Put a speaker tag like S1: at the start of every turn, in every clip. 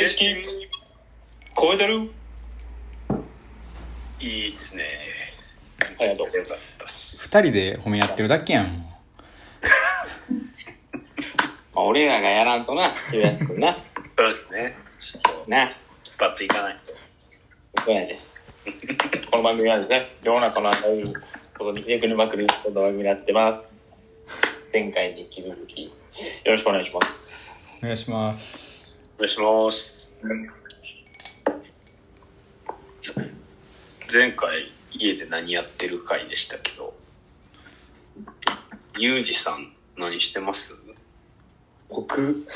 S1: 景色超えてる？
S2: いいっすね。
S1: ありがとう
S2: よかったっす。
S3: 二人で褒め合ってるだけやん。
S1: まあ、俺らがやらんとなゆうやすくんな
S2: そうですね。ちょっと、
S1: な
S2: 引っ張っていかないと。
S1: そうやねこの番組はですね世の中のあらゆることにひねくりまくるこの番組になってます前回に引き続きよろしくお願いします
S3: お願いします。
S2: お願いします。前回、家で何やってる回でしたけど、ゆうじさん、何してます？
S1: 僕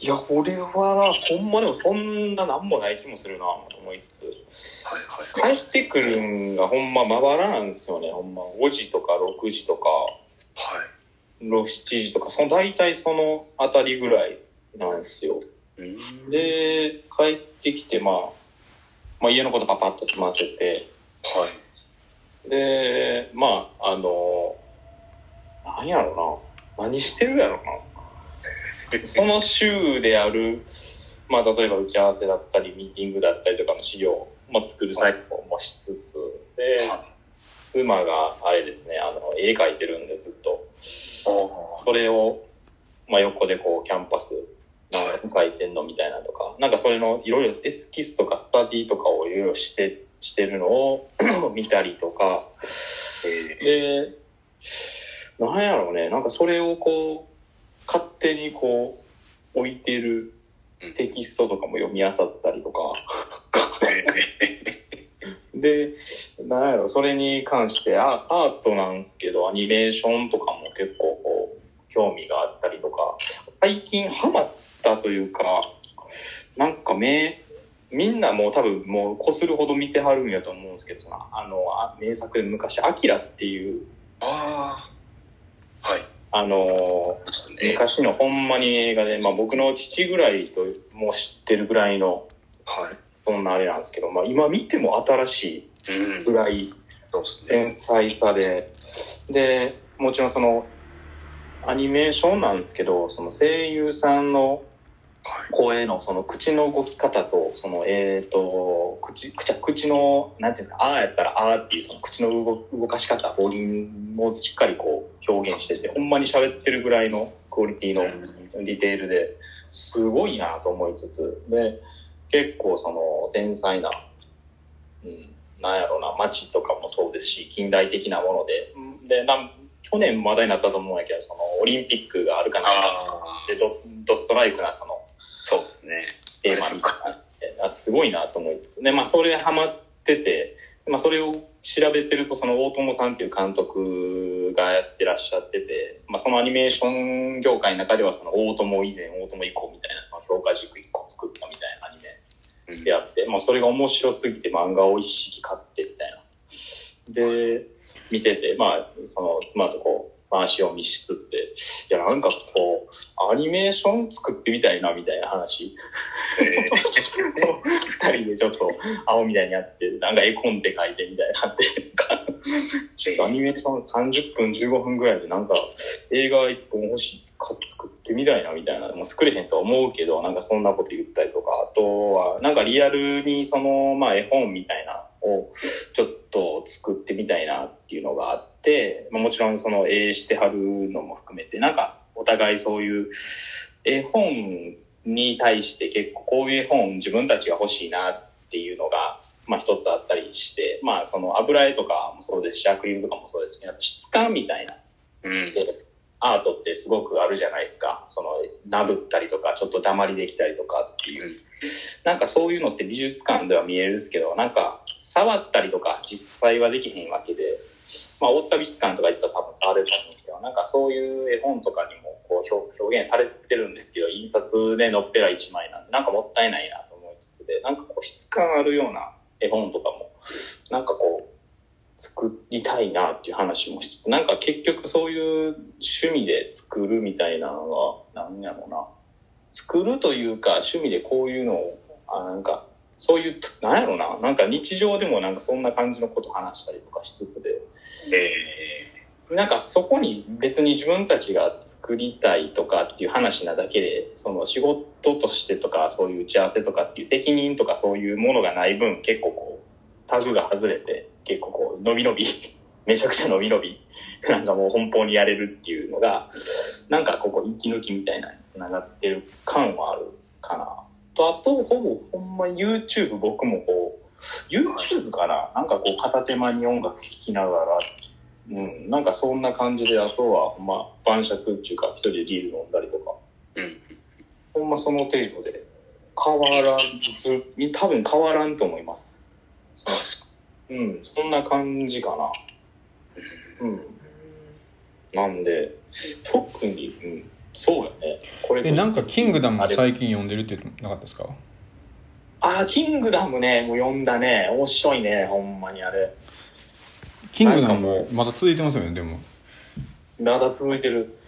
S1: いや俺はなほんまでもそんななんもない気もするなと思いつつ
S2: はいはい。
S1: 帰ってくるんがほんままばらなんですよねほんま5時とか6時とか
S2: はい。
S1: 7時とかその大体そのあたりぐらいなんですよ
S2: うん
S1: で帰ってきて、まあ、まあ家のことパパッと済ませて。
S2: はい。
S1: でまああのなんやろな。何してるやろな。その週である、まあ、例えば打ち合わせだったり、ミーティングだったりとかの資料も作る作業もしつつ、で、妻があれですね、あの、絵描いてるんでずっと、それを、まあ、横でこう、キャンパス、描いてんのみたいなとか、なんかそれのいろいろエスキスとかスタディとかをいろいろして、してるのを見たりとか、で、なんやろうね、なんかそれをこう、勝手にこう、置いてるテキストとかも読み漁ったりとか、で、なんやろ、それに関してアアートなんですけど、アニメーションとかも結構こう、興味があったりとか、最近ハマったというか、なんか目、みんなもう多分もうこするほど見てはるんやと思うんですけど、あの、あ名作で昔、アキラっていう、
S2: ああ。はい。
S1: あのー昔のほんまに映画で、まあ僕の父ぐらいともう知ってるぐらいの、
S2: はい。
S1: そんなあれなんですけど、まあ今見ても新しい
S2: うん。
S1: ぐらい。繊細さで、で、もちろんその、アニメーションなんですけど、その声優さんの
S2: はい。
S1: 声のその口の動き方と、その、えっ、と、口、口、口の、なんていうんですか、あーやったらあーっていうその口の動動かし方、母音もしっかりこう表現してて、ほんまに喋ってるぐらいのクオリティのディテールですごいなと思いつつ、で、結構その繊細な、うん、なんやろうな、街とかもそうですし、近代的なもので、うんで、なん去年話題になったと思うんやけど、そのオリンピックがあるかないか
S2: ああ。
S1: でド、ドストライクなその。テーマにあすごい。なと思いつつ、で、まあそれハマってて、まあそれを調べてると、その大友さんっていう監督がやってらっしゃってて、まあそのアニメーション業界の中ではその大友以前、大友以降みたいなその評価軸一個作ったみたいなアニメであって、まあそれが面白すぎて漫画を一式買ってみたいな。で、見てて、まあその妻とこう、話を見しつつで、いやなんかこう、アニメーション作ってみたいなみたいな話。二人でちょっと青みたいにやって、なんか絵コンテ書いてみたいなって、ちょっとアニメーション30分15分ぐらいでなんか映画一本欲しいか作ってみたいなみたいな、もう作れへんとは思うけど、なんかそんなこと言ったりとか、あとはなんかリアルにその、まあ絵本みたいなをちょっと作ってみたいなっていうのがあって、まあ、もちろんその絵してはるのも含めて、なんかお互いそういう絵本に対して結構こういう絵本自分たちが欲しいなっていうのが、まあ一つあったりして、まあその油絵とかもそうですし、アクリルとかもそうですけど、質感みたいな
S2: うん。
S1: アートってすごくあるじゃないですか。その、なぶったりとか、ちょっと黙りできたりとかっていう。なんかそういうのって美術館では見えるんですけど、なんか触ったりとか実際はできへんわけで、まあ大塚美術館とか行ったら多分触れると思うんけど、なんかそういう絵本とかにもこう表現されてるんですけど、印刷でのっぺら一枚なんで、なんかもったいないなと思いつつで、なんかこう質感あるような絵本とかも、なんかこう、作りたいなっていう話もしつつ、なんか結局そういう趣味で作るみたいなのは、なんやろうな。作るというか、趣味でこういうのを、あなんか、そういう、なんやろうな。なんか日常でもなんかそんな感じのこと話したりとかしつつで、
S2: え
S1: なんかそこに別に自分たちが作りたいとかっていう話なだけで、その仕事としてとかそういう打ち合わせとかっていう責任とかそういうものがない分結構こう、タグが外れて結構こう、伸び伸び、めちゃくちゃ伸び伸び、なんかもう奔放にやれるっていうのが、なんかここ息抜きみたいなのに繋がってる感はあるかな。と、あと、ほぼほんま YouTube 僕もこう、YouTube かな？なんかこう片手間に音楽聴きながら、うん、なんかそんな感じで、あとはほんま晩酌っていうか一人でビール飲んだりとか、
S2: うん。
S1: ほんまその程度で変わらず、多分変わらんと思います。うん、そんな感じかな。うん。なんで、特に、うん、そうやね。これと
S3: え、なんか、キングダムも最近読んでるって言ってなかったですか？
S1: ああ、キングダムね、もう読んだね。面白いね、ほんまにあれ。
S3: キングダムもまだ続いてますよね、でも。
S1: まだ続いてる。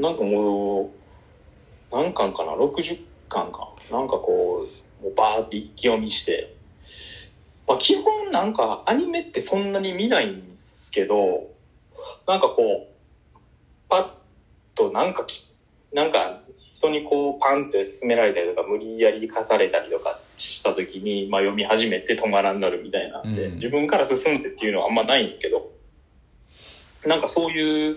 S1: なんかもう、何巻かな ?60 巻か。なんかこう、もうバーって一気読みして。まあ基本なんかアニメってそんなに見ないんですけど、なんかこう、パッとなんかき、なんか人にこうパンって勧められたりとか無理やり課されたりとかした時に、まあ読み始めて止まらんなるみたいなんで、
S3: うん
S1: 自分から進んでっていうのはあんまないんですけど、なんかそういう、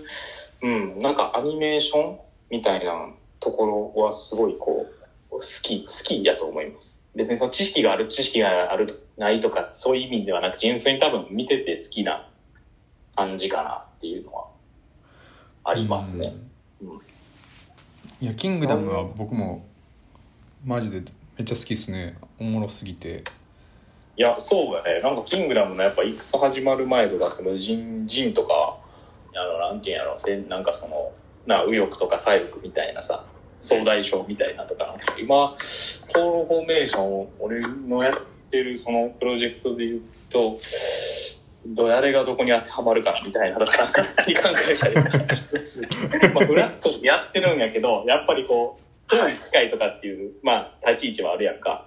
S1: うん、なんかアニメーションみたいなところはすごいこう、好き、好きやと思います。別にその知識がある、知識がある、ないとか、そういう意味ではなく、純粋に多分見てて好きな感じかなっていうのはありますね。うん
S3: いや、キングダムは僕も、マジでめっちゃ好きっすね。おもろすぎて。
S1: いや、そうだね。なんか、キングダムのやっぱ戦始まる前とか、その、ジン、ジンとか、あの、なんていうんやろ、せなんかその、な、右翼とか左翼みたいなさ、総大将みたいなとかなんか、今、コールフォーメーション、俺のやってるそのプロジェクトで言うと、ど誰がどこに当てはまるかみたいなとか、なんか考えたりしつつ、まあ、フラットにやってるんやけど、やっぱりこう、党に近いとかっていう、まあ、立ち位置はあるやんか。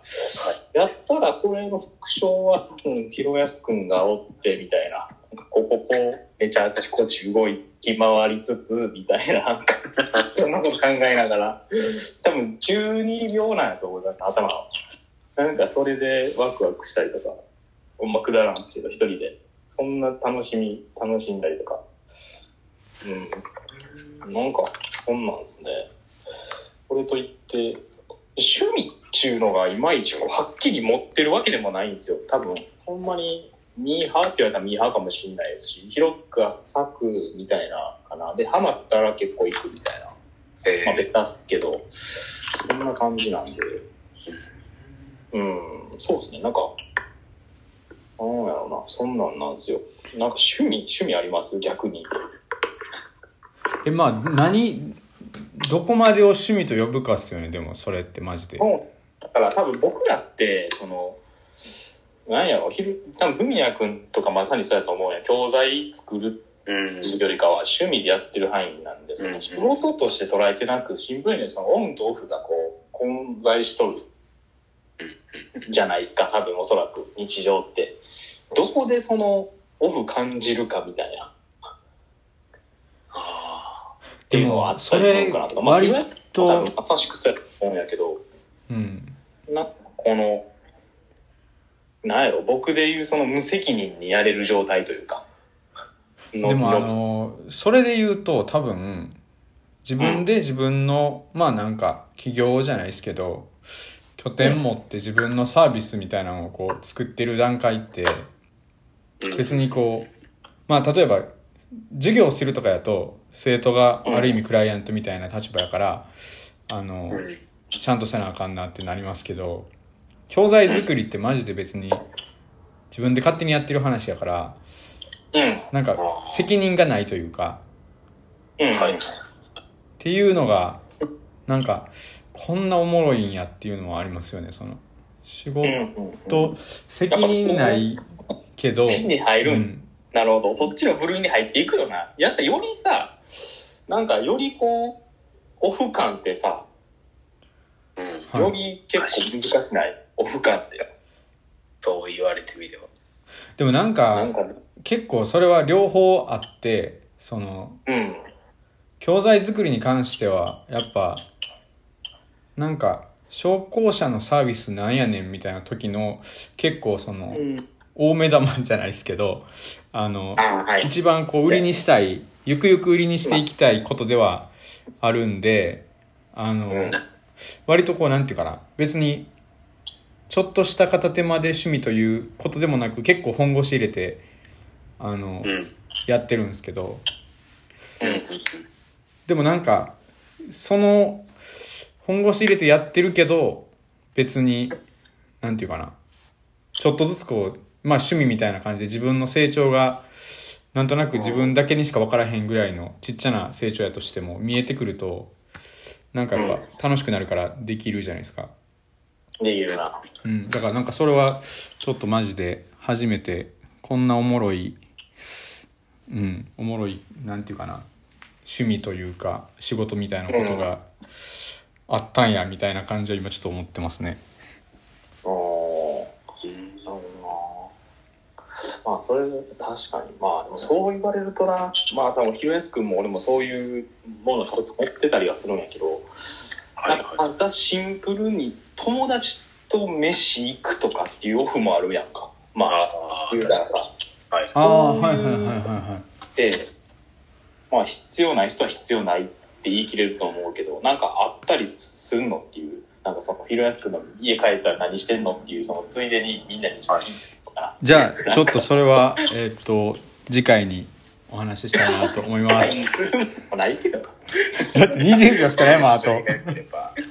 S1: やったら、これの副賞は多分、広安くんがおって、みたいな。ここ、こう、めちゃあちこち動いき回りつつ、みたいな、そんなこと考えながら、多分、12秒なんやと思います、頭は。なんか、それでワクワクしたりとか、ほんまくだらんですけど、一人で。そんな楽しみ、楽しんだりとか。うん。なんか、そんなんですね。これといって、趣味っていうのがいまいちこうはっきり持ってるわけでもないんですよ。多分、ほんまにミーハーって言われたらミーハーかもしれないですし、広く浅くみたいなかな。で、ハマったら結構行くみたいな。
S2: え
S1: まあ、ベタっすけど、そんな感じなんで。うん、そうですね。なんか、なんやろうな、そんなんなんですよ。なんか趣味、趣味あります？逆に。
S3: え、まあ、何、どこまでを趣味と呼ぶかっすよね、でも、それってマジで。
S1: だから多分僕らって、その、なんやろ、多分、ふみやくんとかまさにそうやと思うやん。教材作る
S2: うん。
S1: よりかは趣味でやってる範囲なんで、そ
S2: うん
S1: の仕事として捉えてなく、シンプルにそのオンとオフがこう、混在しとるじゃないですか、多分おそらく日常って。どこでそのオフ感じるかみたいな。
S2: あ
S1: っていうのはあったりするのかなとか。まあ、
S3: 割と
S1: 多分まさしくそうやと思うんやけど、
S3: うん。
S1: な、この、なんやろ、僕で言うその無責任にやれる状態というか。の
S3: でもあ
S1: の
S3: のそれで言うと多分自分で自分の、まあなんか起業じゃないですけど拠点持って自分のサービスみたいなのをこう作ってる段階って
S2: うん
S3: 別にこうまあ例えば授業するとかやと生徒がある意味クライアントみたいな立場やからあの
S2: うん
S3: ちゃんとせなあかんなってなりますけど教材作りってマジで別に自分で勝手にやってる話やから
S1: うん。
S3: なんか責任がないというか。っていうのがなんかこんなおもろいんやっていうのはありますよねその仕事責任ないけど、
S1: 地に入るん
S3: うん
S1: なるほど。そっちの部類に入っていくよな。やったらよりさ、なんかよりこう、オフ感ってさ、
S2: うん。
S3: はい
S1: より結構難しない？オフ感って。
S2: そう言われてみれば。
S3: でもなんか
S1: なんか、
S3: 結構それは両方あってその
S1: うん。
S3: 教材作りに関してはやっぱなんか商工者のサービスなんやねんみたいな時の結構その
S1: うん。
S3: 大目玉じゃないですけどあの。一番こう売りにしたいゆくゆく売りにしていきたいことではあるんであの、
S1: うん
S3: 割とこうなんていうかな別にちょっとした片手間で趣味ということでもなく結構本腰入れてあの、
S2: うん。
S3: やってるんですけど
S1: うん。
S3: でもなんかその本腰入れてやってるけど別になんていうかなちょっとずつこうまあ趣味みたいな感じで自分の成長がなんとなく自分だけにしか分からへんぐらいのちっちゃな成長やとしても見えてくるとなんかやっぱ楽しくなるからできるじゃないですか。
S1: できるな。
S3: うん、だからなんかそれはちょっとマジで初めてこんなおもろいうんおもろいなんていうかな趣味というか仕事みたいなことがあったんやみたいな感じは今ちょっと思ってますね
S1: おー。なるほどな。まあ、それ、確かに。まあ、でもそう言われるとな、まあ、多分、ヒロエス君も俺もそういうものを持ってたりはするんやけど、
S2: はい
S1: なんか、シンプルに友達と飯行くとかっていうオフもあるやんか。まあ、
S2: あ
S1: 言うたらさ。
S2: はい。
S3: ああ
S1: そういう
S3: はいはいはいはいは
S1: で、まあ、必要ない人は必要ないって言い切れると思うけど、なんかあったりするのっていう、なんかその、ヒロヤス君の家帰ったら何してんのっていう、その、ついでにみんなにちょっと聞いてとかな。
S3: い じゃあちょっとそれはえーっと次回にお話ししたいなと思います
S1: ないけど。
S3: だって20秒しかないもんあと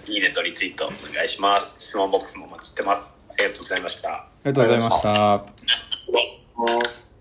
S2: いいねとリツイートお願いします。質問ボックスもお待ちしてます。ありがとうございました。
S3: ありがとうございました
S1: ます。